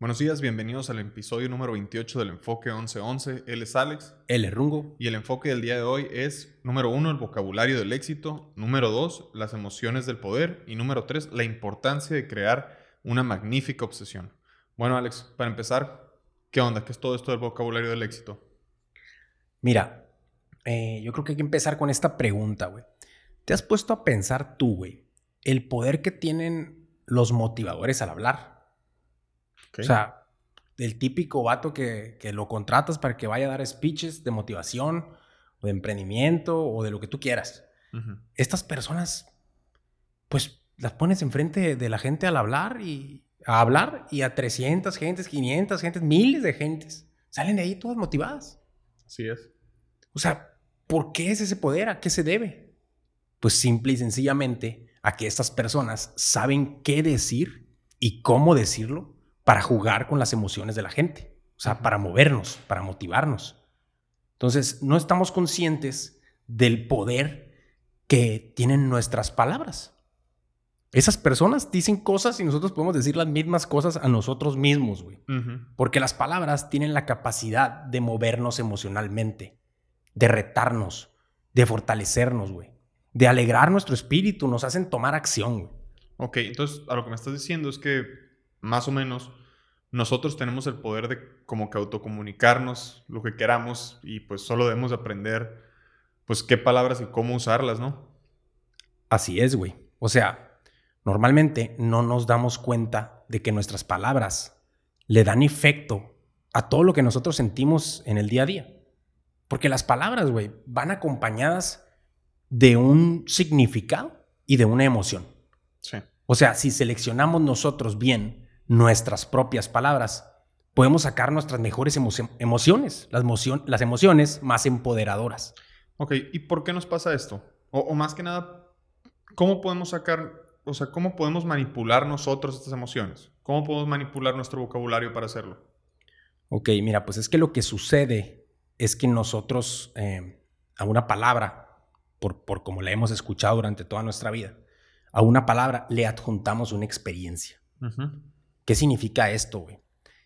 Buenos días, bienvenidos al episodio número 28 del Enfoque 1111. Él es Alex. Él es Rungo. Y el enfoque del día de hoy es, número uno, el vocabulario del éxito. Número dos, las emociones del poder. Y número tres, la importancia de crear una magnífica obsesión. Bueno, Alex, para empezar, ¿qué onda? ¿Qué es todo esto del vocabulario del éxito? Mira, eh, yo creo que hay que empezar con esta pregunta, güey. ¿Te has puesto a pensar tú, güey, el poder que tienen los motivadores al hablar? O sea, el típico vato que, lo contratas para que vaya a dar speeches de motivación o de emprendimiento o de lo que tú quieras. Estas personas, pues las pones enfrente de la gente al hablar y a hablar y a 300 gentes, 500 gentes, miles de gentes salen de ahí todas motivadas. Así es. O sea, ¿por qué es ese poder? ¿A qué se debe? Pues simple y sencillamente a que estas personas saben qué decir y cómo decirlo para jugar con las emociones de la gente, o sea, para movernos, para motivarnos. Entonces, no estamos conscientes del poder que tienen nuestras palabras. Esas personas dicen cosas y nosotros podemos decir las mismas cosas a nosotros mismos, güey. Porque las palabras tienen la capacidad de movernos emocionalmente, de retarnos, de fortalecernos, güey. De alegrar nuestro espíritu, nos hacen tomar acción, güey. Ok, entonces a lo que me estás diciendo es que más o menos nosotros tenemos el poder de como que autocomunicarnos lo que queramos y pues solo debemos aprender pues qué palabras y cómo usarlas, ¿no? Así es, güey. O sea, normalmente no nos damos cuenta de que nuestras palabras le dan efecto a todo lo que nosotros sentimos en el día a día. Porque las palabras, güey, van acompañadas de un significado y de una emoción. Sí. O sea, si seleccionamos nosotros bien nuestras propias palabras, podemos sacar nuestras mejores emociones, las, las emociones más empoderadoras. Ok, ¿y por qué nos pasa esto? O, más que nada, ¿cómo podemos sacar, o sea, cómo podemos manipular nosotros estas emociones? ¿Cómo podemos manipular nuestro vocabulario para hacerlo? Ok, mira, pues es que lo que sucede es que nosotros eh, a una palabra, por, por como la hemos escuchado durante toda nuestra vida, a una palabra le adjuntamos una experiencia. ¿Qué significa esto, güey?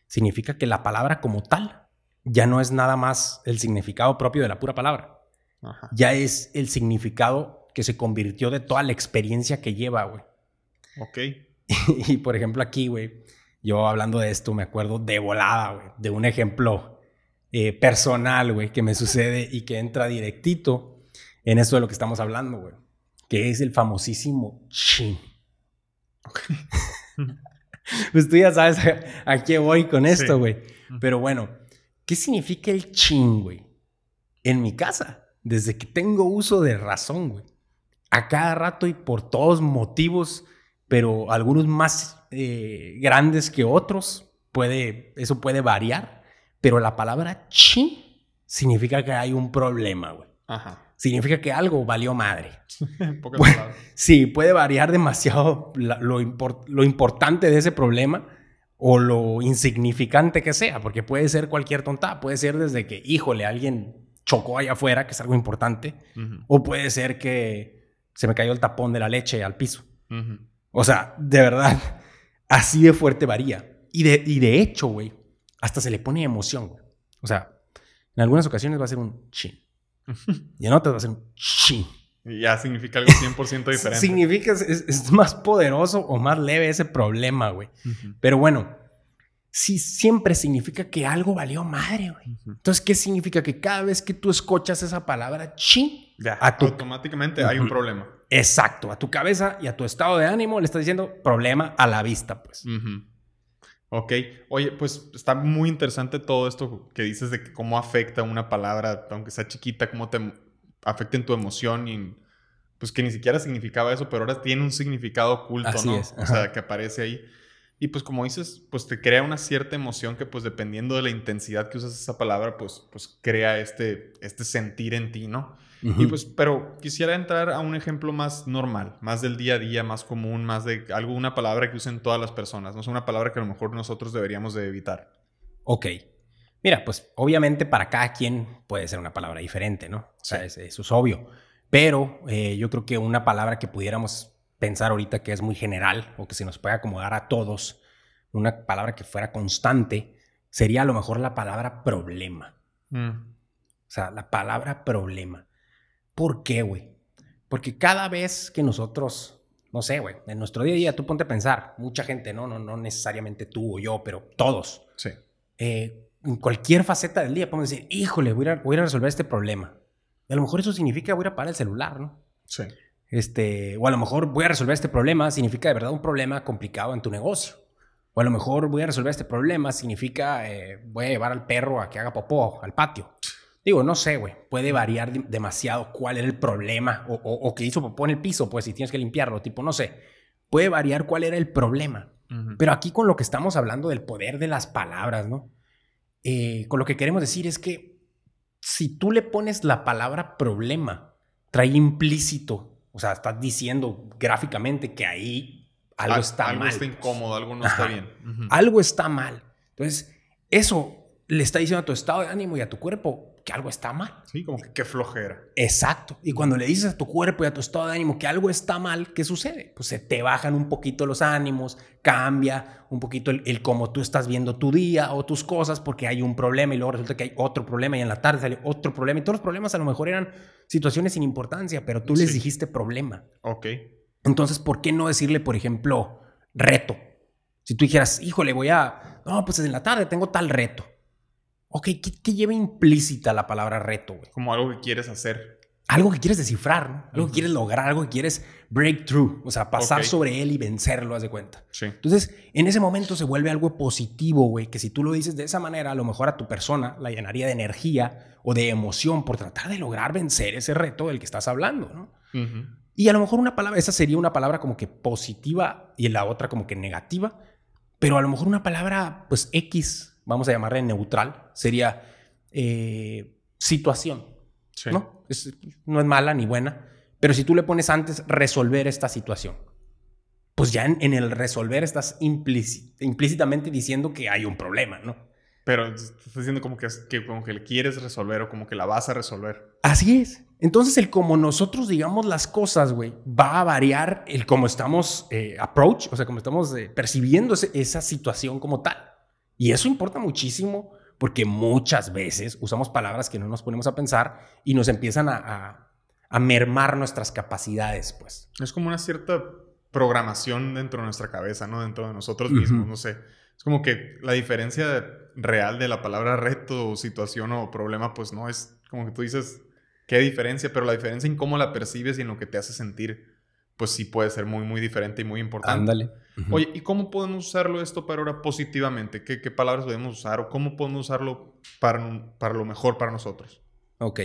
Significa que la palabra como tal ya no es nada más el significado propio de la pura palabra. Ya es el significado que se convirtió de toda la experiencia que lleva, güey. Ok. y, por ejemplo aquí, güey, yo hablando de esto me acuerdo de volada, güey, de un ejemplo eh, personal, güey, que me sucede y que entra directito en esto de lo que estamos hablando, güey, que es el famosísimo chin. Okay. pues tú ya sabes a, qué voy con esto, güey. Pero bueno, ¿qué significa el ching, güey? En mi casa, desde que tengo uso de razón, güey. A cada rato y por todos motivos, pero algunos más eh, grandes que otros, puede, eso puede variar. Pero la palabra ching significa que hay un problema, güey. Ajá significa que algo valió madre. sí, puede variar demasiado lo, importante de ese problema o lo insignificante que sea, porque puede ser cualquier tonta, puede ser desde que, híjole, alguien chocó allá afuera, que es algo importante, o puede ser que se me cayó el tapón de la leche al piso. O sea, de verdad, así de fuerte varía. Y de, y de hecho, güey, hasta se le pone emoción, O sea, en algunas ocasiones va a ser un chin. y no te va a hacer un chi. Y ya significa algo 100% diferente. significa, es, más poderoso o más leve ese problema, güey. Pero bueno, sí siempre significa que algo valió madre, güey. Entonces, ¿qué significa? Que cada vez que tú escuchas esa palabra chi, ya, automáticamente hay un problema. Exacto, a tu cabeza y a tu estado de ánimo le estás diciendo problema a la vista, pues. Ok, oye, pues está muy interesante todo esto que dices de cómo afecta una palabra, aunque sea chiquita, cómo te afecta en tu emoción y pues que ni siquiera significaba eso, pero ahora tiene un significado oculto, ¿no? O sea, que aparece ahí. Y pues como dices, pues te crea una cierta emoción que pues dependiendo de la intensidad que usas esa palabra, pues, pues crea este, este sentir en ti, ¿no? Y pues, pero quisiera entrar a un ejemplo más normal, más del día a día, más común, más de algo, una palabra que usen todas las personas, no es una palabra que a lo mejor nosotros deberíamos de evitar. Ok. Mira, pues obviamente para cada quien puede ser una palabra diferente, ¿no? O sea, eso es obvio. Pero eh, yo creo que una palabra que pudiéramos pensar ahorita que es muy general o que se nos puede acomodar a todos una palabra que fuera constante, sería a lo mejor la palabra problema. Mm. O sea, la palabra problema. ¿Por qué, güey? Porque cada vez que nosotros, no sé, güey, en nuestro día a día, tú ponte a pensar, mucha gente, no, no, no necesariamente tú o yo, pero todos, Sí. eh, en cualquier faceta del día podemos decir, híjole, voy a, a- voy resolver este problema. Y a lo mejor eso significa voy a ir a parar el celular, ¿no? Sí. Este, o a lo mejor voy a resolver este problema, significa de verdad un problema complicado en tu negocio. O a lo mejor voy a resolver este problema, significa eh, voy a llevar al perro a que haga popó al patio. Digo, no sé, güey. Puede variar de- demasiado cuál era el problema. O, o- o que hizo popó en el piso, pues si tienes que limpiarlo. Tipo, no sé. Puede variar cuál era el problema. Pero aquí con lo que estamos hablando del poder de las palabras, ¿no? Eh, con lo que queremos decir es que si tú le pones la palabra problema, trae implícito, o sea, estás diciendo gráficamente que ahí algo Al- está algo mal. está pues. incómodo, algo no está bien. Algo está mal. Entonces, eso le está diciendo a tu estado de ánimo y a tu cuerpo que algo está mal. Sí, como que qué flojera. Exacto. Y cuando le dices a tu cuerpo y a tu estado de ánimo que algo está mal, ¿qué sucede? Pues se te bajan un poquito los ánimos, cambia un poquito el, el cómo tú estás viendo tu día o tus cosas porque hay un problema y luego resulta que hay otro problema y en la tarde sale otro problema y todos los problemas a lo mejor eran situaciones sin importancia, pero tú les Sí. dijiste problema. Ok. Entonces, ¿por qué no decirle, por ejemplo, reto? Si tú dijeras, híjole, voy a... No, pues en la tarde tengo tal reto. Ok, ¿qué, qué lleva implícita la palabra reto, güey? Como algo que quieres hacer. algo que quieres descifrar, ¿no? Algo que quieres lograr, algo que quieres breakthrough, o sea, pasar sobre él y vencerlo, haz de cuenta. Sí. Entonces, en ese momento se vuelve algo positivo, güey, que si tú lo dices de esa manera, a lo mejor a tu persona la llenaría de energía o de emoción por tratar de lograr vencer ese reto del que estás hablando, ¿no? Y a lo mejor una palabra, esa sería una palabra como que positiva y la otra como que negativa, pero a lo mejor una palabra, pues X, vamos a llamarle neutral, sería eh, situación. Sí. ¿no? Es- no es mala ni buena, pero si tú le pones antes resolver esta situación, pues ya en, en el resolver estás implíci- implícitamente diciendo que hay un problema, ¿no? Pero estás diciendo como que, que como que le quieres resolver o como que la vas a resolver. Así es. Entonces el como nosotros digamos las cosas, güey, va a variar el cómo estamos eh, approach, o sea, cómo estamos eh, percibiendo ese- esa situación como tal. Y eso importa muchísimo porque muchas veces usamos palabras que no nos ponemos a pensar y nos empiezan a, a- a mermar nuestras capacidades, pues. Es como una cierta programación dentro de nuestra cabeza, ¿no? Dentro de nosotros mismos, no sé. Es como que la diferencia real de la palabra reto situación o problema, pues no es como que tú dices qué diferencia, pero la diferencia en cómo la percibes y en lo que te hace sentir, pues sí puede ser muy, muy diferente y muy importante. Ándale. Oye, ¿y cómo podemos usarlo esto para ahora positivamente? ¿Qué, qué palabras podemos usar o cómo podemos usarlo para, para lo mejor para nosotros? Ok.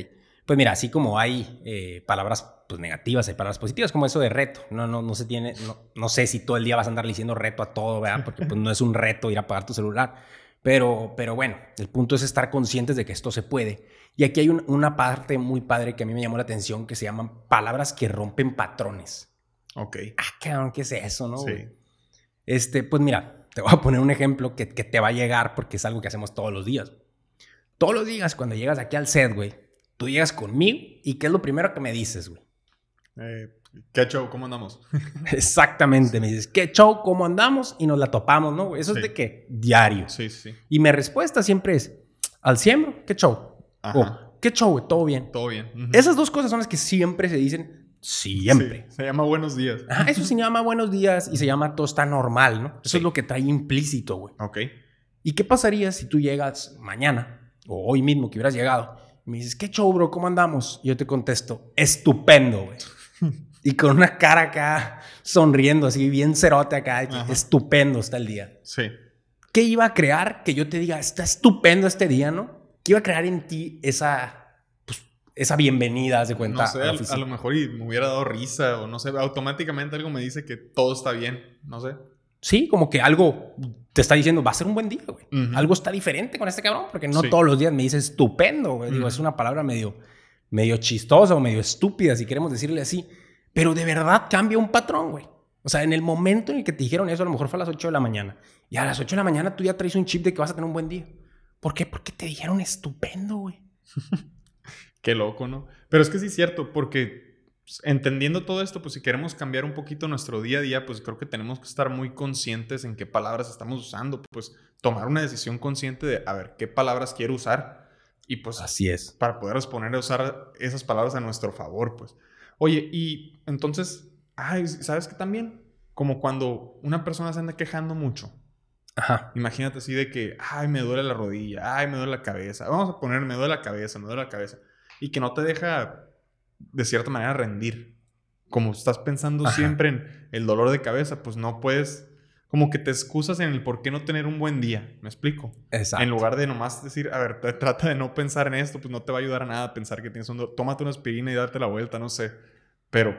Pues mira, así como hay eh, palabras pues, negativas, hay palabras positivas, como eso de reto. No, no, no se tiene, no, no sé si todo el día vas a andar diciendo reto a todo, ¿verdad? Porque pues, no es un reto ir a apagar tu celular. Pero, pero bueno, el punto es estar conscientes de que esto se puede. Y aquí hay un- una parte muy padre que a mí me llamó la atención que se llaman palabras que rompen patrones. Ok. Ah, cabrón, ¿qué es eso, no? Sí. Este, pues mira, te voy a poner un ejemplo que, que te va a llegar porque es algo que hacemos todos los días. Todos los días cuando llegas aquí al set, güey, tú llegas conmigo y ¿qué es lo primero que me dices, güey? Eh, ¿Qué show? ¿Cómo andamos? Exactamente, me dices, ¿qué show? ¿Cómo andamos? Y nos la topamos, ¿no? güey? Eso Sí. es de que diario. Sí, sí. Y mi respuesta siempre es, ¿al siembro? ¿Qué show? Ajá. O, ¿qué show, güey? ¿Todo bien? Todo bien. Ujú. Esas dos cosas son las que siempre se dicen, siempre. Sí, se llama buenos días. Eso se llama buenos días y se llama todo está normal, ¿no? Eso Sí. es lo que trae implícito, güey. Ok. ¿Y qué pasaría si tú llegas mañana o hoy mismo que hubieras llegado y me dices, ¿qué show, bro? ¿Cómo andamos? Y yo te contesto, estupendo, güey. y con una cara acá sonriendo, así bien cerote acá, Ajá. estupendo está el día. Sí. ¿Qué iba a crear que yo te diga, está estupendo este día, ¿no? ¿Qué iba a crear en ti esa, esa bienvenida, de cuenta? No sé, a la a, lo mejor y me hubiera dado risa o no sé, automáticamente algo me dice que todo está bien, no sé. Sí, como que algo te está diciendo, va a ser un buen día, güey. Algo está diferente con este cabrón, porque no Sí. todos los días me dice estupendo, güey. Digo, Ujú. es una palabra medio, medio chistosa o medio estúpida, si queremos decirle así. Pero de verdad cambia un patrón, güey. O sea, en el momento en el que te dijeron eso, a lo mejor fue a las 8 de la mañana. Y a las 8 de la mañana tú ya traes un chip de que vas a tener un buen día. ¿Por qué? Porque te dijeron estupendo, güey. Qué loco, ¿no? Pero es que sí es cierto, porque pues, entendiendo todo esto, pues si queremos cambiar un poquito nuestro día a día, pues creo que tenemos que estar muy conscientes en qué palabras estamos usando, pues tomar una decisión consciente de, a ver, qué palabras quiero usar y pues así es. Para poder responder a usar esas palabras a nuestro favor, pues. Oye, y entonces, ay, ¿sabes qué también? Como cuando una persona se anda quejando mucho. Ajá. Imagínate así de que, ay, me duele la rodilla, ay, me duele la cabeza. Vamos a poner, me duele la cabeza, me duele la cabeza. Y que no te deja, de cierta manera, rendir. Como estás pensando siempre en el dolor de cabeza, pues no puedes, como que te excusas en el por qué no tener un buen día. ¿Me explico? Exacto. En lugar de nomás decir, a ver, trata de no pensar en esto, pues no te va a ayudar a nada pensar que tienes un dolor. Tómate una aspirina y darte la vuelta, no sé. Pero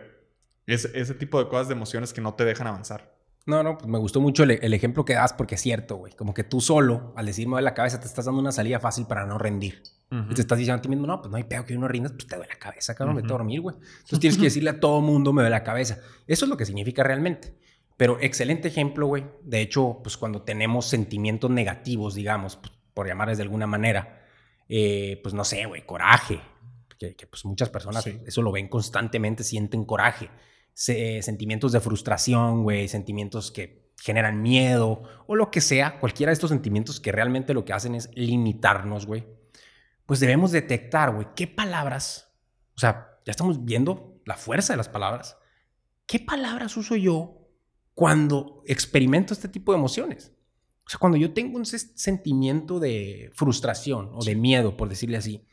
es ese tipo de cosas, de emociones que no te dejan avanzar. No, no, pues me gustó mucho el, ejemplo que das porque es cierto, güey. Como que tú solo, al decirme de la cabeza, te estás dando una salida fácil para no rendir. Y te estás diciendo a ti mismo, no, pues no hay pedo que uno rinda, pues te duele la cabeza, cabrón, uh vete a dormir, güey. Entonces tienes que decirle a todo mundo, me duele la cabeza. Eso es lo que significa realmente. Pero excelente ejemplo, güey. De hecho, pues cuando tenemos sentimientos negativos, digamos, pues, por llamarles de alguna manera, eh, pues no sé, güey, coraje. Que, pues muchas personas eso lo ven constantemente, sienten coraje sentimientos de frustración, güey, sentimientos que generan miedo o lo que sea, cualquiera de estos sentimientos que realmente lo que hacen es limitarnos, güey, pues debemos detectar, güey, qué palabras, o sea, ya estamos viendo la fuerza de las palabras, qué palabras uso yo cuando experimento este tipo de emociones. O sea, cuando yo tengo un sentimiento de frustración o de miedo, por decirle así,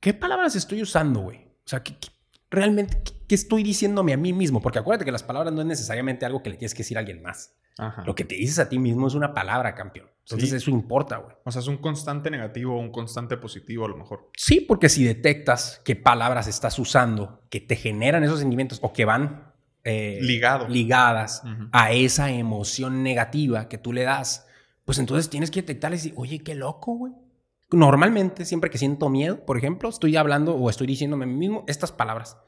¿qué palabras estoy usando, güey? O sea, ¿qué, qué realmente qué, estoy diciéndome a mí mismo, porque acuérdate que las palabras no es necesariamente algo que le tienes que decir a alguien más. Lo que te dices a ti mismo es una palabra, campeón. Entonces eso importa, güey. O sea, es un constante negativo o un constante positivo a lo mejor. Sí, porque si detectas qué palabras estás usando que te generan esos sentimientos o que van eh, ligadas a esa emoción negativa que tú le das, pues entonces tienes que detectar y decir, oye, qué loco, güey. Normalmente, siempre que siento miedo, por ejemplo, estoy hablando o estoy diciéndome a mí mismo estas palabras.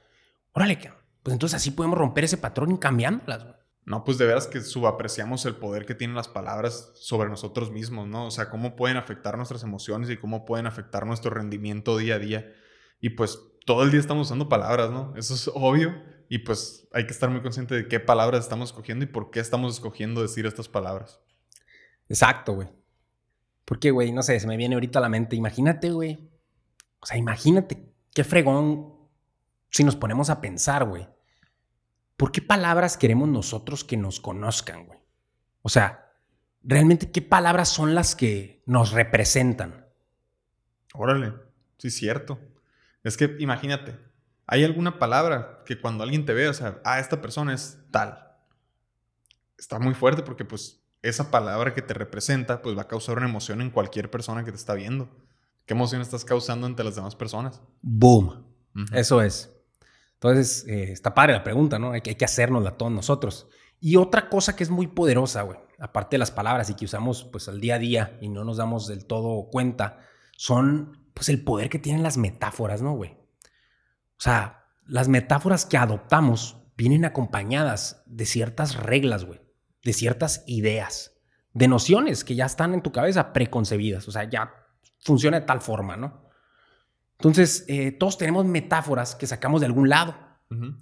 Órale, pues entonces así podemos romper ese patrón y cambiándolas. No, pues de veras que subapreciamos el poder que tienen las palabras sobre nosotros mismos, ¿no? O sea, cómo pueden afectar nuestras emociones y cómo pueden afectar nuestro rendimiento día a día. Y pues todo el día estamos usando palabras, ¿no? Eso es obvio. Y pues hay que estar muy consciente de qué palabras estamos escogiendo y por qué estamos escogiendo decir estas palabras. Exacto, güey. Porque, güey, no sé, se me viene ahorita a la mente. Imagínate, güey. O sea, imagínate qué fregón si nos ponemos a pensar, güey. ¿Por qué palabras queremos nosotros que nos conozcan, güey? O sea, realmente, ¿qué palabras son las que nos representan? Órale, sí, cierto. Es que imagínate, hay alguna palabra que cuando alguien te ve, o sea, ah, esta persona es tal. Está muy fuerte porque, pues, esa palabra que te representa, pues va a causar una emoción en cualquier persona que te está viendo. ¿Qué emoción estás causando ante las demás personas? Boom. Eso es. Entonces, eh, está padre la pregunta, ¿no? Hay que, hay que hacérnosla todos nosotros. Y otra cosa que es muy poderosa, güey, aparte de las palabras y que usamos pues al día a día y no nos damos del todo cuenta, son pues el poder que tienen las metáforas, ¿no, güey? O sea, las metáforas que adoptamos vienen acompañadas de ciertas reglas, güey de ciertas ideas, de nociones que ya están en tu cabeza preconcebidas, o sea, ya funciona de tal forma, ¿no? Entonces, eh, todos tenemos metáforas que sacamos de algún lado.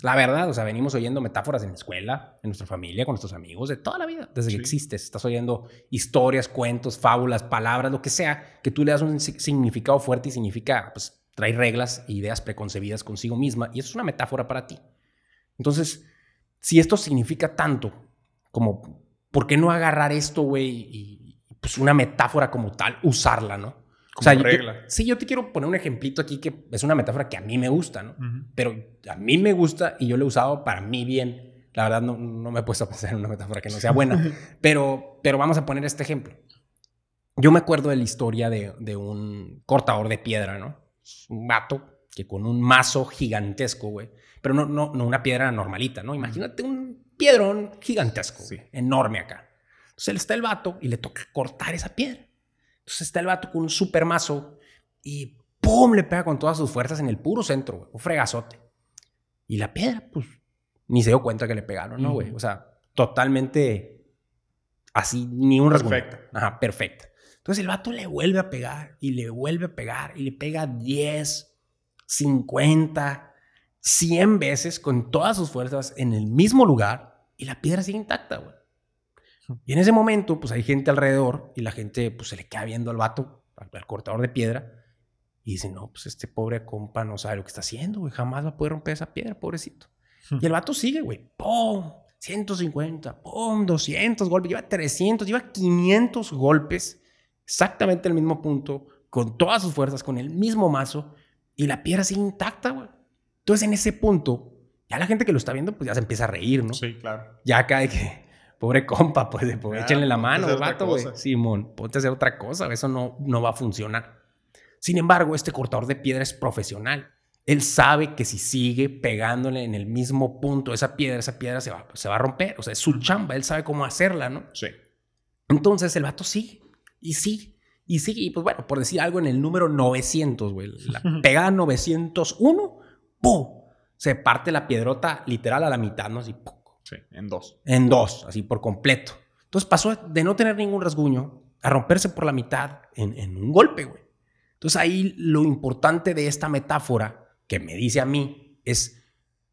La verdad, o sea, venimos oyendo metáforas en la escuela, en nuestra familia, con nuestros amigos, de toda la vida, desde que existes. Estás oyendo historias, cuentos, fábulas, palabras, lo que sea, que tú le das un significado fuerte y significa, pues, trae reglas e ideas preconcebidas consigo misma. Y eso es una metáfora para ti. Entonces, si esto significa tanto, como, ¿por qué no agarrar esto, güey? Y pues una metáfora como tal, usarla, ¿no? Como o sea, regla. sí, yo te quiero poner un ejemplito aquí que es una metáfora que a mí me gusta, ¿no? Pero a mí me gusta y yo lo he usado para mí bien. La verdad, no, no me he puesto a pensar en una metáfora que no sea buena. pero, pero vamos a poner este ejemplo. Yo me acuerdo de la historia de, de un cortador de piedra, ¿no? Un vato que con un mazo gigantesco, güey. Pero no, no, no una piedra normalita, ¿no? Imagínate un piedrón gigantesco, enorme acá. Entonces él está el vato y le toca cortar esa piedra. Entonces está el vato con un super mazo y ¡pum! le pega con todas sus fuerzas en el puro centro, un fregazote. Y la piedra, pues, ni se dio cuenta que le pegaron, ¿no, güey? O sea, totalmente así, ni un rasguño. Perfecta. Ajá, perfecta. Entonces el vato le vuelve a pegar y le vuelve a pegar y le pega 10, 50, 100 veces con todas sus fuerzas en el mismo lugar y la piedra sigue intacta, güey. Y en ese momento, pues hay gente alrededor y la gente pues se le queda viendo al vato, al, cortador de piedra, y dice, no, pues este pobre compa no sabe lo que está haciendo, güey, jamás va a poder romper esa piedra, pobrecito. Y el vato sigue, güey, ¡pum! 150, ¡pum! 200 golpes, lleva 300, lleva 500 golpes, exactamente el mismo punto, con todas sus fuerzas, con el mismo mazo, y la piedra sigue intacta, güey. Entonces en ese punto, ya la gente que lo está viendo, pues ya se empieza a reír, ¿no? Sí, claro. Ya cae que, pobre compa, pues, pues échenle la mano, vato, güey. Simón, ponte a hacer otra cosa, eso no, no va a funcionar. Sin embargo, este cortador de piedra es profesional. Él sabe que si sigue pegándole en el mismo punto esa piedra, esa piedra se va, se va a romper. O sea, es su chamba, él sabe cómo hacerla, ¿no? Sí. Entonces el vato sigue y sigue y sigue. Y pues bueno, por decir algo, en el número 900, güey, la pegada 901, ¡pum! Se parte la piedrota literal a la mitad, ¿no? Así, ¡pum! Sí, en dos. En dos, así por completo. Entonces pasó de no tener ningún rasguño a romperse por la mitad en, en un golpe, güey. Entonces ahí lo importante de esta metáfora que me dice a mí es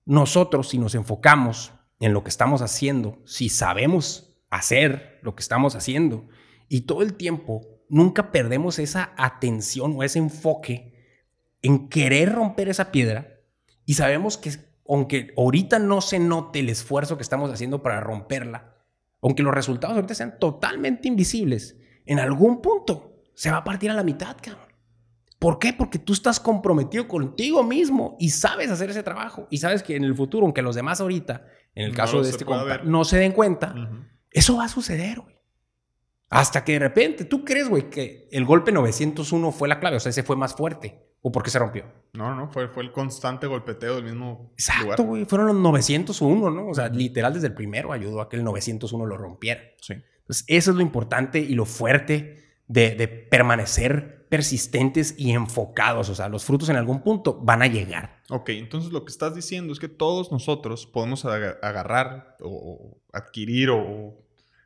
nosotros si nos enfocamos en lo que estamos haciendo, si sabemos hacer lo que estamos haciendo y todo el tiempo nunca perdemos esa atención o ese enfoque en querer romper esa piedra y sabemos que aunque ahorita no se note el esfuerzo que estamos haciendo para romperla, aunque los resultados ahorita sean totalmente invisibles, en algún punto se va a partir a la mitad, cabrón. ¿Por qué? Porque tú estás comprometido contigo mismo y sabes hacer ese trabajo. Y sabes que en el futuro, aunque los demás ahorita, en el caso de este compa, no se den cuenta, eso va a suceder, güey. Hasta que de repente tú crees, güey, que el golpe 901 fue la clave, o sea, ese fue más fuerte. ¿O por qué se rompió? No, no, fue, fue el constante golpeteo del mismo Exacto, güey. Fueron los 901, ¿no? O sea, literal desde el primero ayudó a que el 901 lo rompiera. Sí. Entonces, eso es lo importante y lo fuerte de, de permanecer persistentes y enfocados. O sea, los frutos en algún punto van a llegar. Ok, entonces lo que estás diciendo es que todos nosotros podemos agarrar o adquirir o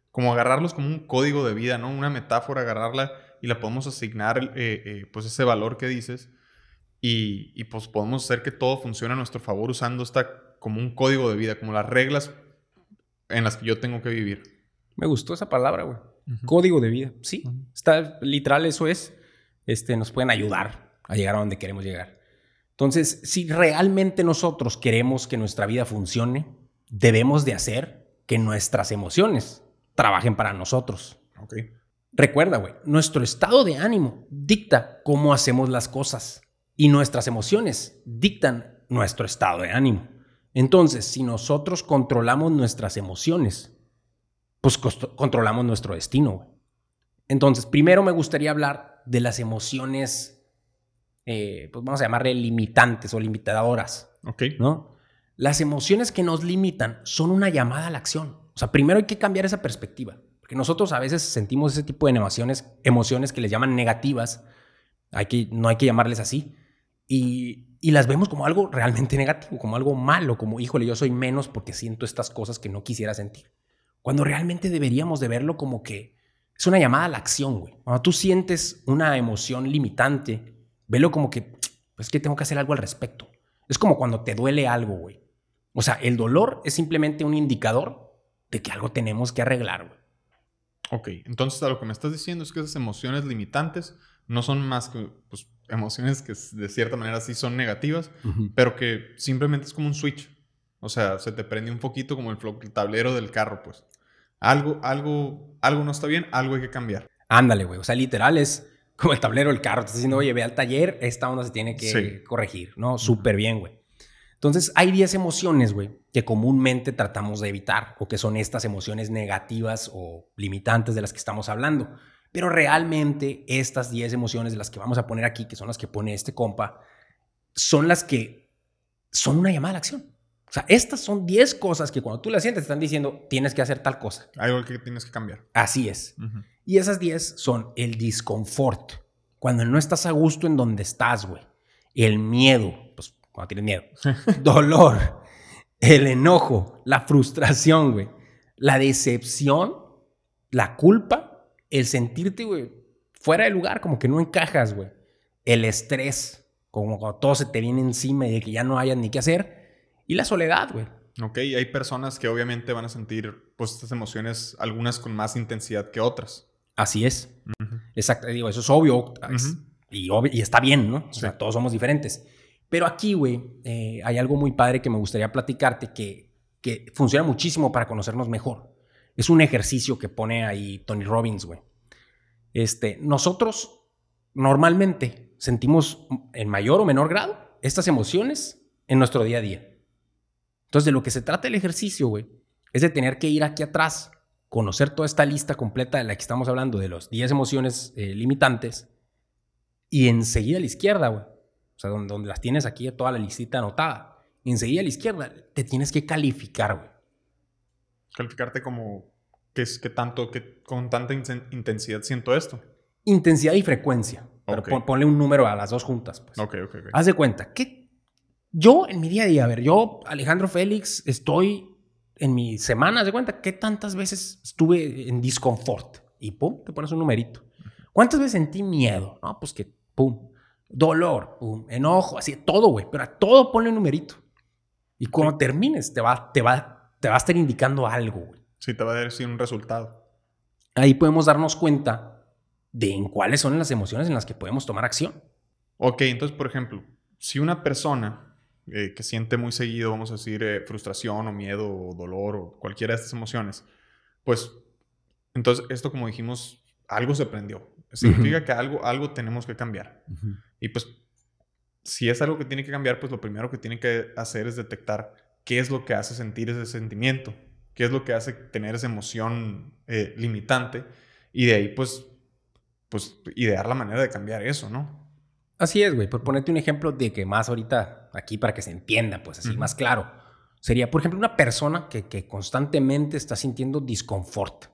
como agarrarlos como un código de vida, ¿no? Una metáfora, agarrarla y la podemos asignar eh, eh, pues ese valor que dices y, y, pues podemos hacer que todo funcione a nuestro favor usando esta como un código de vida, como las reglas en las que yo tengo que vivir. Me gustó esa palabra, güey. Código de vida. Sí, está literal, eso es este, nos pueden ayudar a llegar a donde queremos llegar. Entonces, si realmente nosotros queremos que nuestra vida funcione, debemos de hacer que nuestras emociones trabajen para nosotros. Okay. Recuerda, güey, nuestro estado de ánimo dicta cómo hacemos las cosas y nuestras emociones dictan nuestro estado de ánimo. Entonces, si nosotros controlamos nuestras emociones, pues controlamos nuestro destino. Entonces, primero me gustaría hablar de las emociones, eh, pues vamos a llamarle limitantes o limitadoras. Ok. ¿No? Las emociones que nos limitan son una llamada a la acción. O sea, primero hay que cambiar esa perspectiva. Porque nosotros a veces sentimos ese tipo de emociones, emociones que les llaman negativas. Hay que, no hay que llamarles así. Y, y, las vemos como algo realmente negativo, como algo malo, como, híjole, yo soy menos porque siento estas cosas que no quisiera sentir. Cuando realmente deberíamos de verlo como que es una llamada a la acción, güey. Cuando tú sientes una emoción limitante, velo como que, pues que tengo que hacer algo al respecto. Es como cuando te duele algo, güey. O sea, el dolor es simplemente un indicador de que algo tenemos que arreglar, güey. Ok, entonces a lo que me estás diciendo es que esas emociones limitantes no son más que pues, emociones que de cierta manera sí son negativas, pero que simplemente es como un switch. O sea, se te prende un poquito como el, el tablero del carro, pues. Algo, algo, algo no está bien, algo hay que cambiar. Ándale, güey. O sea, literal es como el tablero del carro. Te está diciendo, oye, ve al taller, esta onda se tiene que corregir, ¿no? Súper bien, güey. Entonces, hay 10 emociones, güey, que comúnmente tratamos de evitar, o que son estas emociones negativas o limitantes de las que estamos hablando. Pero realmente estas 10 emociones de las que vamos a poner aquí, que son las que pone este compa, son las que son una llamada a la acción. O sea, estas son 10 cosas que cuando tú las sientes te están diciendo, tienes que hacer tal cosa. Algo que tienes que cambiar. Así es. Y esas 10 son el disconfort. Cuando no estás a gusto en donde estás, güey. El miedo, pues cuando tienes miedo. Dolor. El enojo. La frustración, güey. La decepción. La culpa. El sentirte, güey, fuera de lugar, como que no encajas, güey. El estrés. Como cuando todo se te viene encima y de que ya no hayas ni qué hacer. Y la soledad, güey. Ok, hay personas que obviamente van a sentir pues estas emociones, algunas con más intensidad que otras. Así es. Exacto, digo, eso es obvio. y, y, está bien, ¿no? O sea, todos somos diferentes. Pero aquí, güey, eh, hay algo muy padre que me gustaría platicarte que, que funciona muchísimo para conocernos mejor. Es un ejercicio que pone ahí Tony Robbins, güey. Este, nosotros normalmente sentimos en mayor o menor grado estas emociones en nuestro día a día. Entonces, de lo que se trata el ejercicio, güey, es de tener que ir aquí atrás, conocer toda esta lista completa de la que estamos hablando, de los 10 emociones eh, limitantes, y enseguida a la izquierda, güey. O sea, donde, donde, las tienes aquí toda la listita anotada. Enseguida a la izquierda te tienes que calificar, güey. Calificarte como ¿Qué es que tanto, que con tanta intensidad siento esto? Intensidad y frecuencia. Pero ponle un número a las dos juntas. Pues. Ok, ok, Haz de cuenta que yo en mi día a día, a ver, yo, Alejandro Félix, estoy en mi semana, haz de cuenta, ¿qué tantas veces estuve en disconfort? Y pum, te pones un numerito. ¿Cuántas veces sentí miedo? No, pues que pum. Dolor, pum, enojo, así, todo, güey. Pero a todo ponle un numerito. Y cuando termines, te va, te, va, te va a estar indicando algo, güey. Sí, te va a decir un resultado. Ahí podemos darnos cuenta de en cuáles son las emociones en las que podemos tomar acción. Ok, entonces, por ejemplo, si una persona eh, que siente muy seguido, vamos a decir, eh, frustración o miedo o dolor o cualquiera de estas emociones, pues, entonces esto, como dijimos, algo se prendió. Significa que algo, algo tenemos que cambiar. Y pues, si es algo que tiene que cambiar, pues lo primero que tiene que hacer es detectar qué es lo que hace sentir ese sentimiento qué es lo que hace tener esa emoción eh, limitante y de ahí pues, pues idear la manera de cambiar eso, ¿no? Así es, güey. Por ponerte un ejemplo de que más ahorita aquí para que se entienda, pues así más claro. Sería, por ejemplo, una persona que, que constantemente está sintiendo disconfort.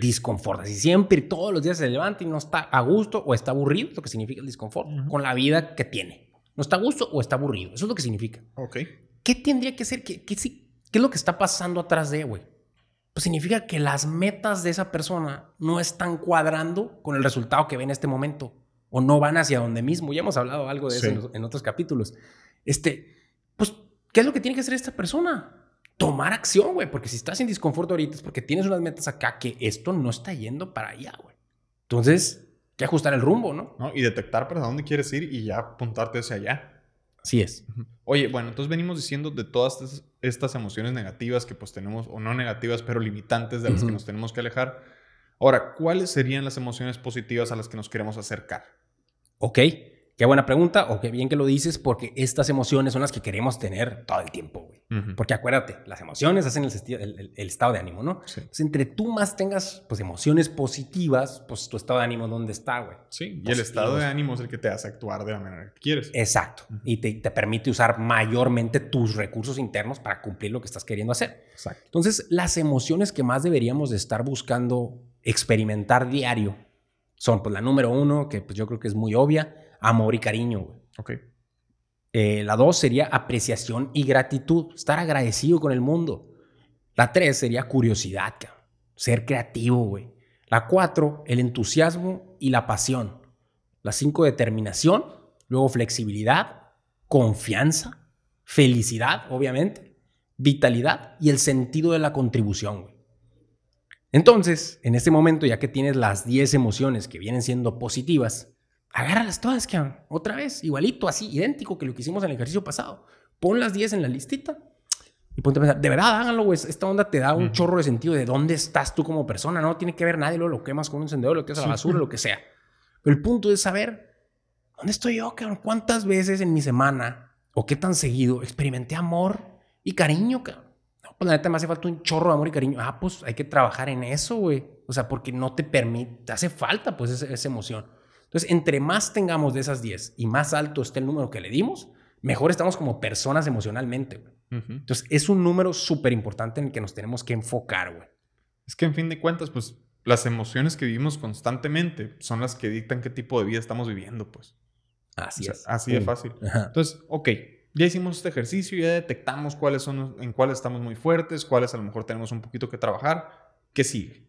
Disconfort. Así siempre, todos los días se levanta y no está a gusto o está aburrido, lo que significa el disconfort, con la vida que tiene. No está a gusto o está aburrido. Eso es lo que significa. Ok. ¿Qué tendría que ser? ¿Qué, qué, ¿Qué es lo que está pasando atrás de, güey? Pues significa que las metas de esa persona no están cuadrando con el resultado que ve en este momento o no van hacia donde mismo. Ya hemos hablado algo de eso en, otros capítulos. Este, pues, ¿qué es lo que tiene que hacer esta persona? Tomar acción, güey, porque si estás en disconfort ahorita es porque tienes unas metas acá que esto no está yendo para allá, güey. Entonces, que ajustar el rumbo, ¿no? ¿no? Y detectar para dónde quieres ir y ya apuntarte hacia allá. Así es. Oye, bueno, entonces venimos diciendo de todas estas, emociones negativas que pues tenemos, o no negativas, pero limitantes de las que nos tenemos que alejar. Ahora, ¿cuáles serían las emociones positivas a las que nos queremos acercar? Ok. Qué buena pregunta, o qué bien que lo dices, porque estas emociones son las que queremos tener todo el tiempo, güey. Porque acuérdate, las emociones hacen el, estado de ánimo, ¿no? Sí. entre tú más tengas, pues, emociones positivas, pues tu estado de ánimo, ¿dónde está, güey? Sí, y el estado de ánimo es el que te hace actuar de la manera que quieres. Exacto. Y te, te, permite usar mayormente tus recursos internos para cumplir lo que estás queriendo hacer. Exacto. Entonces, las emociones que más deberíamos de estar buscando experimentar diario son, pues, la número uno, que pues yo creo que es muy obvia, amor y cariño, güey. Ok. Eh, la dos sería apreciación y gratitud, estar agradecido con el mundo. La tres sería curiosidad, ser creativo, güey. La cuatro, el entusiasmo y la pasión. La cinco, determinación. Luego, flexibilidad, confianza, felicidad, obviamente, vitalidad y el sentido de la contribución, güey. Entonces, en este momento, ya que tienes las 10 emociones que vienen siendo positivas, agárralas todas, que otra vez, igualito, así, idéntico que lo que hicimos en el ejercicio pasado. Pon las 10 en la listita y ponte a pensar, de verdad, háganlo, güey. Esta onda te da un chorro de sentido de dónde estás tú como persona. No tiene que ver nadie, luego lo quemas con un encendedor, lo tiras a la basura, lo que sea. Pero el punto es saber dónde estoy yo, cabrón. ¿Cuántas veces en mi semana o qué tan seguido experimenté amor y cariño, cabrón? No, pues la neta me hace falta un chorro de amor y cariño. Ah, pues hay que trabajar en eso, güey. O sea, porque no te permite, te hace falta, pues, esa emoción. Entonces, entre más tengamos de esas 10 y más alto esté el número que le dimos, mejor estamos como personas emocionalmente. Entonces, es un número súper importante en el que nos tenemos que enfocar, güey. Es que en fin de cuentas, pues las emociones que vivimos constantemente son las que dictan qué tipo de vida estamos viviendo, pues. Así es. Así de fácil. Entonces, ok, ya hicimos este ejercicio, ya detectamos cuáles son, en cuáles estamos muy fuertes, cuáles a lo mejor tenemos un poquito que trabajar. ¿Qué sigue?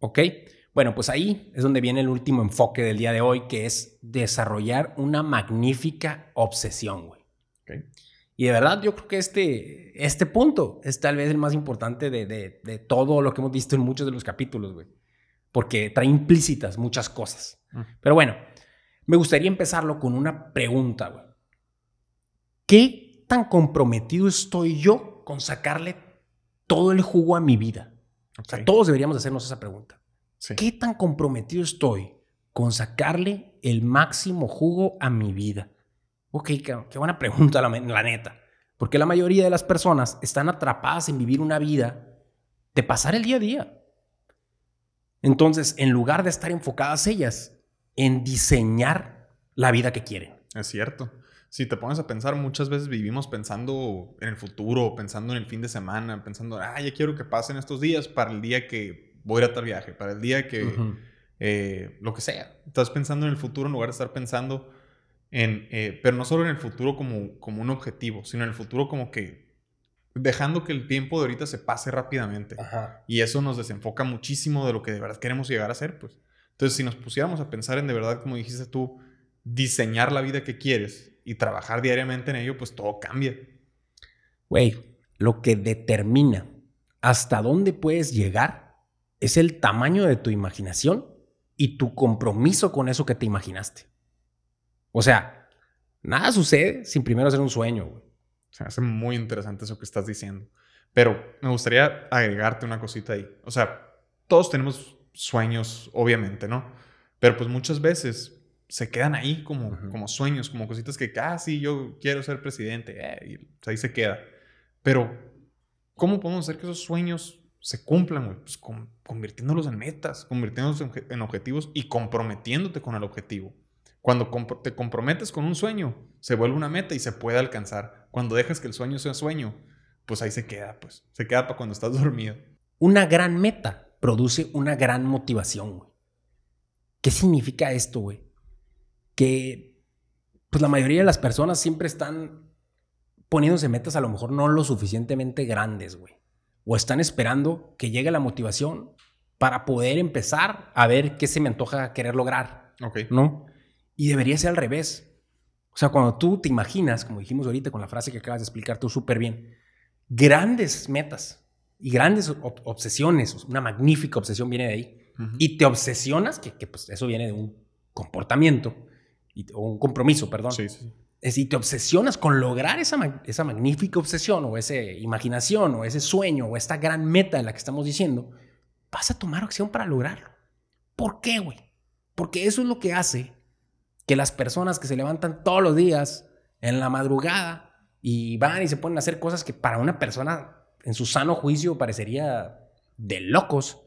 Ok, Bueno, pues ahí es donde viene el último enfoque del día de hoy, que es desarrollar una magnífica obsesión, güey. Y de verdad, yo creo que este, este punto es tal vez el más importante de, de, todo lo que hemos visto en muchos de los capítulos, güey. Porque trae implícitas muchas cosas. Mm. Pero bueno, me gustaría empezarlo con una pregunta, güey. ¿Qué tan comprometido estoy yo con sacarle todo el jugo a mi vida? O sea, todos deberíamos hacernos esa pregunta. ¿Qué tan comprometido estoy con sacarle el máximo jugo a mi vida? Ok, qué, buena pregunta, la, la neta. Porque la mayoría de las personas están atrapadas en vivir una vida de pasar el día a día. Entonces, en lugar de estar enfocadas ellas en diseñar la vida que quieren. Es cierto. Si te pones a pensar, muchas veces vivimos pensando en el futuro, pensando en el fin de semana, pensando, ah, ya quiero que pasen estos días para el día que voy a ir a tal viaje, para el día que eh, lo que sea. Estás pensando en el futuro en lugar de estar pensando en, eh, pero no solo en el futuro como, como un objetivo, sino en el futuro como que dejando que el tiempo de ahorita se pase rápidamente. Y eso nos desenfoca muchísimo de lo que de verdad queremos llegar a ser, pues. Entonces, si nos pusiéramos a pensar en de verdad, como dijiste tú, diseñar la vida que quieres, y trabajar diariamente en ello, pues todo cambia. Güey, lo que determina hasta dónde puedes llegar es el tamaño de tu imaginación y tu compromiso con eso que te imaginaste. O sea, nada sucede sin primero hacer un sueño, güey. Se hace muy interesante eso que estás diciendo. Pero me gustaría agregarte una cosita ahí. O sea, todos tenemos sueños, obviamente, ¿no? Pero pues muchas veces se quedan ahí como, como sueños, como cositas que, ah, sí, yo quiero ser presidente, eh, y pues, ahí se queda. Pero, ¿cómo podemos hacer que esos sueños se cumplan, Pues convirtiéndolos en metas, convirtiéndolos en, objetivos y comprometiéndote con el objetivo. Cuando te comprometes con un sueño, se vuelve una meta y se puede alcanzar. Cuando dejas que el sueño sea sueño, pues ahí se queda, pues. Se queda para cuando estás dormido. Una gran meta produce una gran motivación, güey. ¿Qué significa esto, güey? que pues la mayoría de las personas siempre están poniéndose metas a lo mejor no lo suficientemente grandes, güey. O están esperando que llegue la motivación para poder empezar a ver qué se me antoja querer lograr. ¿No? Y debería ser al revés. O sea, cuando tú te imaginas, como dijimos ahorita con la frase que acabas de explicar tú súper bien, grandes metas y grandes obsesiones, una magnífica obsesión viene de ahí, y te obsesionas, que, que, pues eso viene de un comportamiento, o un compromiso, perdón. Sí, sí. Es si te obsesionas con lograr esa, esa magnífica obsesión o esa imaginación o ese sueño o esta gran meta en la que estamos diciendo, vas a tomar acción para lograrlo. ¿Por qué, güey? Porque eso es lo que hace que las personas que se levantan todos los días en la madrugada y van y se ponen a hacer cosas que para una persona en su sano juicio parecería de locos,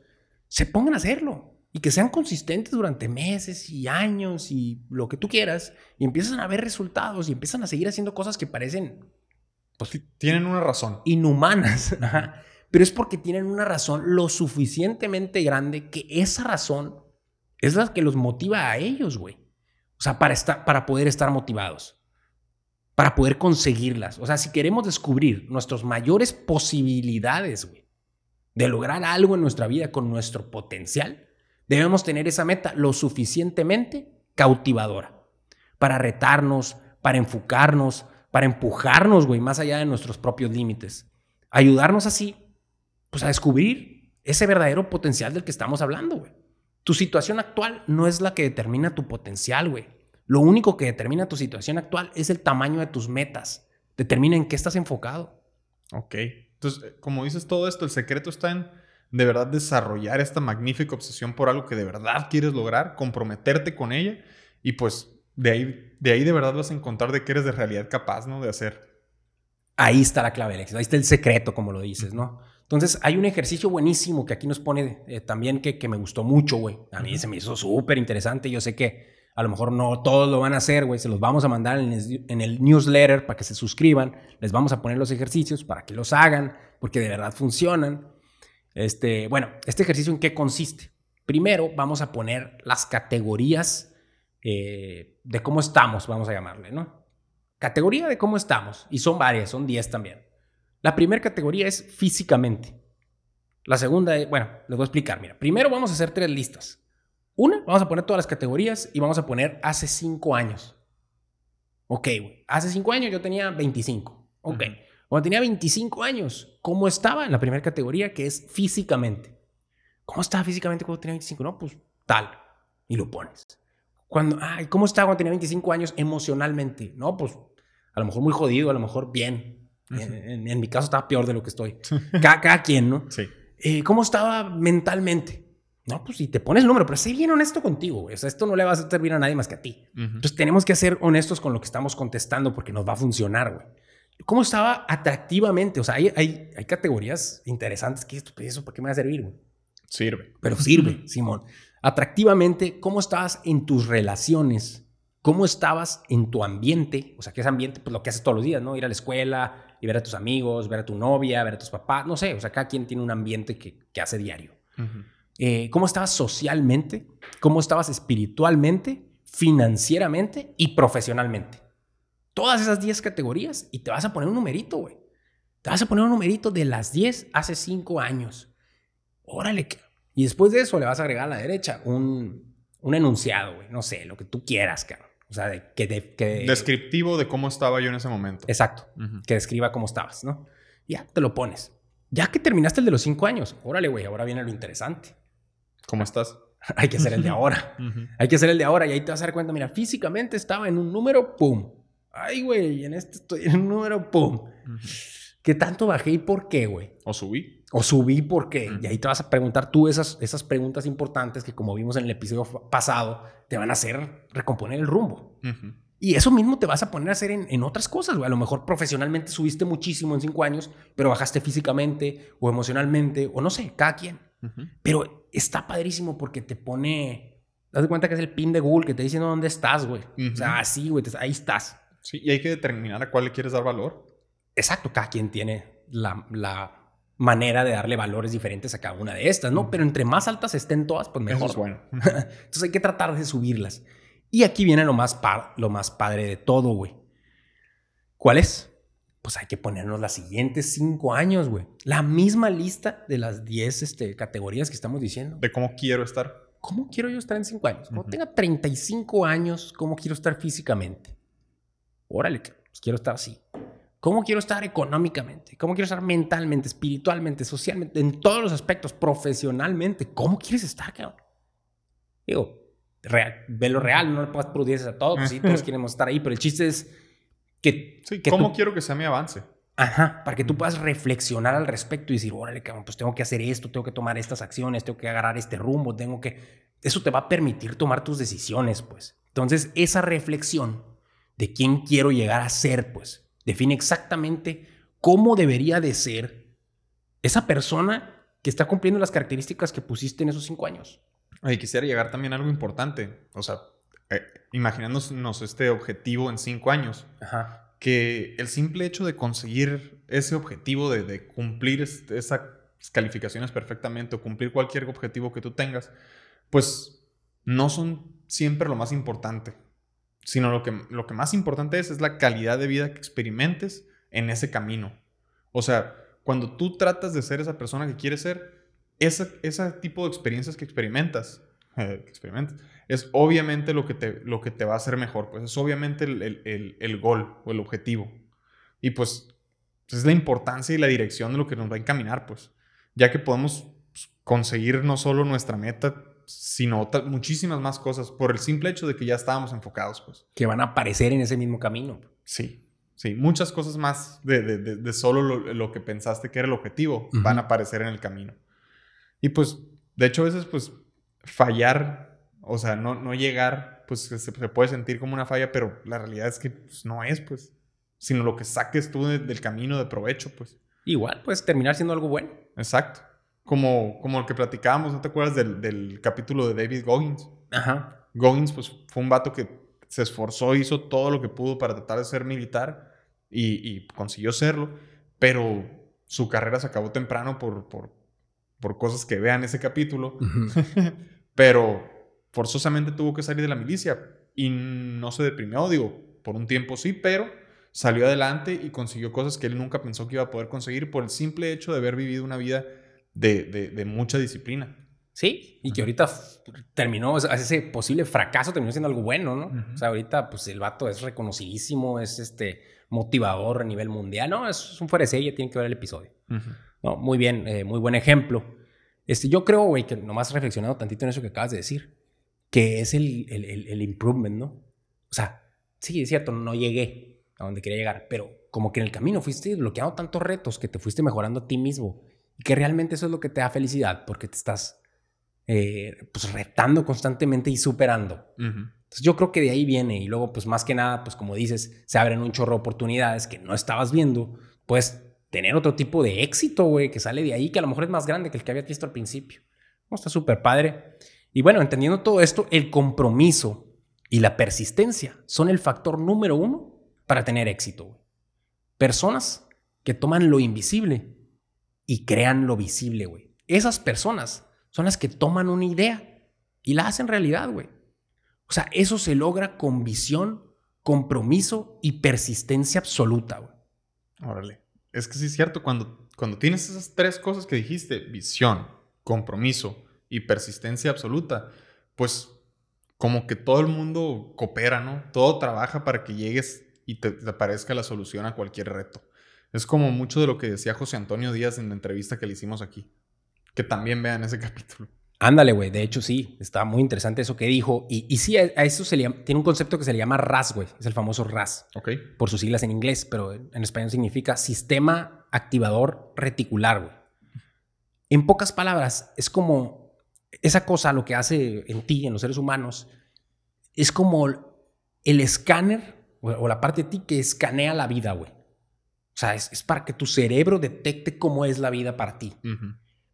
se pongan a hacerlo y que sean consistentes durante meses y años y lo que tú quieras, y empiezan a ver resultados y empiezan a seguir haciendo cosas que parecen... Pues tienen una razón. Inhumanas. Pero es porque tienen una razón lo suficientemente grande que esa razón es la que los motiva a ellos, güey. O sea, para, estar, para poder estar motivados, para poder conseguirlas. O sea, si queremos descubrir nuestras mayores posibilidades, güey, de lograr algo en nuestra vida con nuestro potencial, Debemos tener esa meta lo suficientemente cautivadora para retarnos, para enfocarnos, para empujarnos, güey, más allá de nuestros propios límites. Ayudarnos así, pues a descubrir ese verdadero potencial del que estamos hablando, güey. Tu situación actual no es la que determina tu potencial, güey. Lo único que determina tu situación actual es el tamaño de tus metas. Determina en qué estás enfocado. Ok. Entonces, como dices todo esto, el secreto está en de verdad desarrollar esta magnífica obsesión por algo que de verdad quieres lograr, comprometerte con ella y pues de ahí de, ahí de verdad vas a encontrar de que eres de realidad capaz, ¿no? De hacer. Ahí está la clave del éxito, ahí está el secreto, como lo dices, ¿no? Entonces, hay un ejercicio buenísimo que aquí nos pone eh, también que, que, me gustó mucho, güey. A mí se me hizo súper interesante. Yo sé que a lo mejor no todos lo van a hacer, güey. Se los vamos a mandar en el, en el, newsletter para que se suscriban. Les vamos a poner los ejercicios para que los hagan, porque de verdad funcionan. Este, bueno, ¿este ejercicio en qué consiste? Primero vamos a poner las categorías eh, de cómo estamos, vamos a llamarle, ¿no? Categoría de cómo estamos, y son varias, son 10 también. La primera categoría es físicamente. La segunda es, bueno, les voy a explicar. Mira, primero vamos a hacer tres listas. Una, vamos a poner todas las categorías y vamos a poner hace cinco años. Ok, güey. Hace cinco años yo tenía 25. Ok. Cuando tenía 25 años, ¿cómo estaba en la primera categoría que es físicamente? ¿Cómo estaba físicamente cuando tenía 25? No, pues tal. Y lo pones. Cuando, ay, ¿cómo estaba cuando tenía 25 años emocionalmente? No, pues a lo mejor muy jodido, a lo mejor bien. en, mi caso estaba peor de lo que estoy. Cada, quien, ¿no? Sí. Eh, ¿Cómo estaba mentalmente? No, pues si te pones el número, pero sé bien honesto contigo, güey. O sea, esto no le va a servir a nadie más que a ti. Entonces tenemos que ser honestos con lo que estamos contestando porque nos va a funcionar, güey. ¿Cómo estaba atractivamente? O sea, hay, hay, hay categorías interesantes que esto, pues, eso, ¿para qué me va a servir, güey? Sirve. Pero sirve, Simón. Atractivamente, ¿cómo estabas en tus relaciones? ¿Cómo estabas en tu ambiente? O sea, ¿qué es ambiente? Pues lo que haces todos los días, ¿no? Ir a la escuela y ver a tus amigos, ver a tu novia, ver a tus papás, no sé. O sea, cada quien tiene un ambiente que, que hace diario. Eh, ¿Cómo estabas socialmente? ¿Cómo estabas espiritualmente, financieramente y profesionalmente? Todas esas 10 categorías y te vas a poner un numerito, güey. Te vas a poner un numerito de las 10 hace 5 años. Órale. Y después de eso le vas a agregar a la derecha un, un enunciado, güey. No sé, lo que tú quieras, cabrón. O sea, de, que, Descriptivo de cómo estaba yo en ese momento. Exacto. Que describa cómo estabas, ¿no? Ya, te lo pones. Ya que terminaste el de los 5 años, órale, güey, ahora viene lo interesante. ¿Cómo estás? Hay que hacer el de ahora. Hay que hacer el de ahora y ahí te vas a dar cuenta, mira, físicamente estaba en un número, pum. Ay, güey, en este estoy en un número, pum. ¿Qué tanto bajé y por qué, güey? O subí. O subí por qué. Y ahí te vas a preguntar tú esas, esas preguntas importantes que, como vimos en el episodio pasado, te van a hacer recomponer el rumbo. Y eso mismo te vas a poner a hacer en, en otras cosas, güey. A lo mejor profesionalmente subiste muchísimo en cinco años, pero bajaste físicamente o emocionalmente, o no sé, cada quien. Pero está padrísimo porque te pone. Te das cuenta que es el pin de Google que te dice dónde estás, güey. O sea, así, güey, ahí estás. Sí, y hay que determinar a cuál le quieres dar valor. Exacto, cada quien tiene la, la manera de darle valores diferentes a cada una de estas, ¿no? Pero entre más altas estén todas, pues mejor. Eso es bueno. Entonces hay que tratar de subirlas. Y aquí viene lo más, lo más padre de todo, güey. ¿Cuál es? pues hay que ponernos las siguientes cinco años, güey. La misma lista de las diez este, categorías que estamos diciendo. De cómo quiero estar. ¿Cómo quiero yo estar en cinco años? Cuando tenga 35 años, ¿cómo quiero estar físicamente? Órale, pues quiero estar así. ¿Cómo quiero estar económicamente? ¿Cómo quiero estar mentalmente, espiritualmente, socialmente, en todos los aspectos, profesionalmente? ¿Cómo quieres estar, cabrón? Digo, ve lo real, no le puedes producir a todos, pues sí, todos queremos estar ahí, pero el chiste es que... Sí, ¿cómo quiero que sea mi avance? Ajá, para que tú puedas reflexionar al respecto y decir, órale, cabrón, pues tengo que hacer esto, tengo que tomar estas acciones, tengo que agarrar este rumbo, tengo que... Eso te va a permitir tomar tus decisiones, pues. Entonces, esa reflexión de quién quiero llegar a ser, pues, define exactamente cómo debería de ser esa persona que está cumpliendo las características que pusiste en esos cinco años. Y quisiera llegar también a algo importante. O sea, eh, imaginándonos este objetivo en cinco años, que el simple hecho de conseguir ese objetivo, de, cumplir esas calificaciones perfectamente o cumplir cualquier objetivo que tú tengas, pues no son siempre lo más importante, sino lo que, lo que más importante es, es la calidad de vida que experimentes en ese camino. O sea, cuando tú tratas de ser esa persona que quieres ser, ese, ese tipo de experiencias que experimentas, experimentas es obviamente lo que te, lo que te va a hacer mejor, pues es obviamente el, gol o el objetivo. Y pues es la importancia y la dirección de lo que nos va a encaminar, pues, ya que podemos pues, conseguir no solo nuestra meta, sino muchísimas más cosas por el simple hecho de que ya estábamos enfocados, pues. Que van a aparecer en ese mismo camino. Sí, sí, muchas cosas más de, solo lo, que pensaste que era el objetivo van a aparecer en el camino. Y pues, de hecho, a veces, pues, fallar o sea, no, no llegar, pues se, puede sentir como una falla, pero la realidad es que pues, no es, pues. Sino lo que saques tú del camino de provecho, pues. Igual, puedes terminar siendo algo bueno. Exacto. Como, como el que platicábamos, ¿no te acuerdas del, del capítulo de David Goggins? Ajá. Goggins, pues fue un vato que se esforzó, hizo todo lo que pudo para tratar de ser militar y, y consiguió serlo, pero su carrera se acabó temprano por, por, por cosas que vean ese capítulo. pero forzosamente tuvo que salir de la milicia y no se deprimió, digo, por un tiempo sí, pero salió adelante y consiguió cosas que él nunca pensó que iba a poder conseguir por el simple hecho de haber vivido una vida de, mucha disciplina. Sí, y que ahorita terminó, ese posible fracaso terminó siendo algo bueno, ¿no? O sea, ahorita pues el vato es reconocidísimo, es este motivador a nivel mundial, ¿no? Es un fuera de serie, tienen que ver el episodio. no, muy bien, eh, muy buen ejemplo. Este, yo creo, güey, que nomás reflexionado tantito en eso que acabas de decir, que es el, el, el, improvement, ¿no? O sea, sí, es cierto, no llegué a donde quería llegar, pero como que en el camino fuiste bloqueando tantos retos que te fuiste mejorando a ti mismo y que realmente eso es lo que te da felicidad porque te estás eh, pues retando constantemente y superando. Entonces yo creo que de ahí viene y luego pues más que nada pues como dices se abren un chorro de oportunidades que no estabas viendo, puedes tener otro tipo de éxito, güey, que sale de ahí que a lo mejor es más grande que el que habías visto al principio. No, está súper padre. Y bueno, entendiendo todo esto, el compromiso y la persistencia son el factor número uno para tener éxito. Personas que toman lo invisible y crean lo visible, güey. Esas personas son las que toman una idea y la hacen realidad, güey. O sea, eso se logra con visión, compromiso y persistencia absoluta, güey. Órale. Es que sí es cierto, cuando, cuando tienes esas tres cosas que dijiste, visión, compromiso y persistencia absoluta, pues como que todo el mundo coopera, ¿no? Todo trabaja para que llegues y te, te aparezca la solución a cualquier reto. Es como mucho de lo que decía José Antonio Díaz en la entrevista que le hicimos aquí. Que también vean ese capítulo. Ándale, güey. De hecho, sí. Está muy interesante eso que dijo. Y, y sí, a, eso se le tiene un concepto que se le llama RAS, güey. Es el famoso RAS. Ok. Por sus siglas en inglés, pero en español significa Sistema Activador Reticular, güey. En pocas palabras, es como esa cosa, lo que hace en ti, en los seres humanos, es como el escáner o, la parte de ti que escanea la vida, güey. O sea, es, para que tu cerebro detecte cómo es la vida para ti.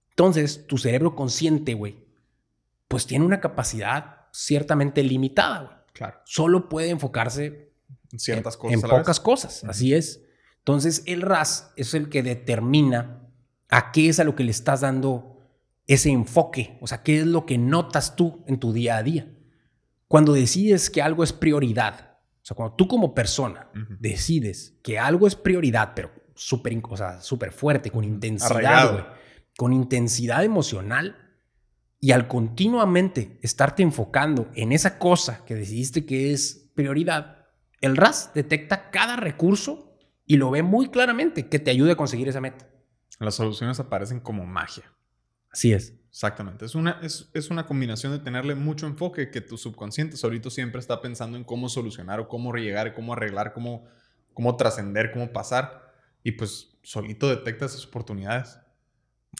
Entonces, tu cerebro consciente, güey, pues tiene una capacidad ciertamente limitada, güey. Claro. Solo puede enfocarse en ciertas cosas. En pocas cosas, así es. Entonces, el RAS es el que determina a qué es a lo que le estás dando ese enfoque, o sea, qué es lo que notas tú en tu día a día. Cuando decides que algo es prioridad, o sea, cuando tú como persona decides que algo es prioridad, pero súper o sea, fuerte, con intensidad, con intensidad emocional, y al continuamente estarte enfocando en esa cosa que decidiste que es prioridad, el RAS detecta cada recurso y lo ve muy claramente que te ayude a conseguir esa meta. Las soluciones aparecen como magia. Así es. Exactamente. Es una, es, una combinación de tenerle mucho enfoque que tu subconsciente solito siempre está pensando en cómo solucionar o cómo llegar, cómo arreglar, cómo, cómo trascender, cómo pasar. Y pues solito detecta esas oportunidades.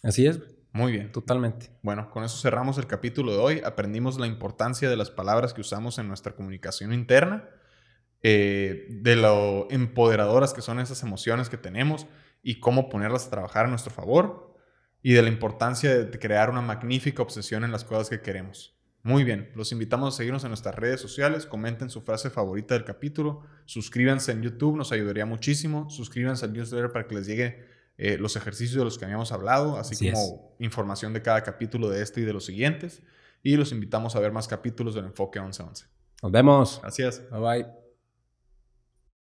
Así es. Muy bien. Totalmente. Bueno, con eso cerramos el capítulo de hoy. Aprendimos la importancia de las palabras que usamos en nuestra comunicación interna, eh, de lo empoderadoras que son esas emociones que tenemos y cómo ponerlas a trabajar a nuestro favor y de la importancia de crear una magnífica obsesión en las cosas que queremos. Muy bien, los invitamos a seguirnos en nuestras redes sociales, comenten su frase favorita del capítulo, suscríbanse en YouTube, nos ayudaría muchísimo, suscríbanse al newsletter para que les llegue eh, los ejercicios de los que habíamos hablado, así, como información de cada capítulo de este y de los siguientes, y los invitamos a ver más capítulos del Enfoque 1111. Nos vemos. Gracias. Bye bye.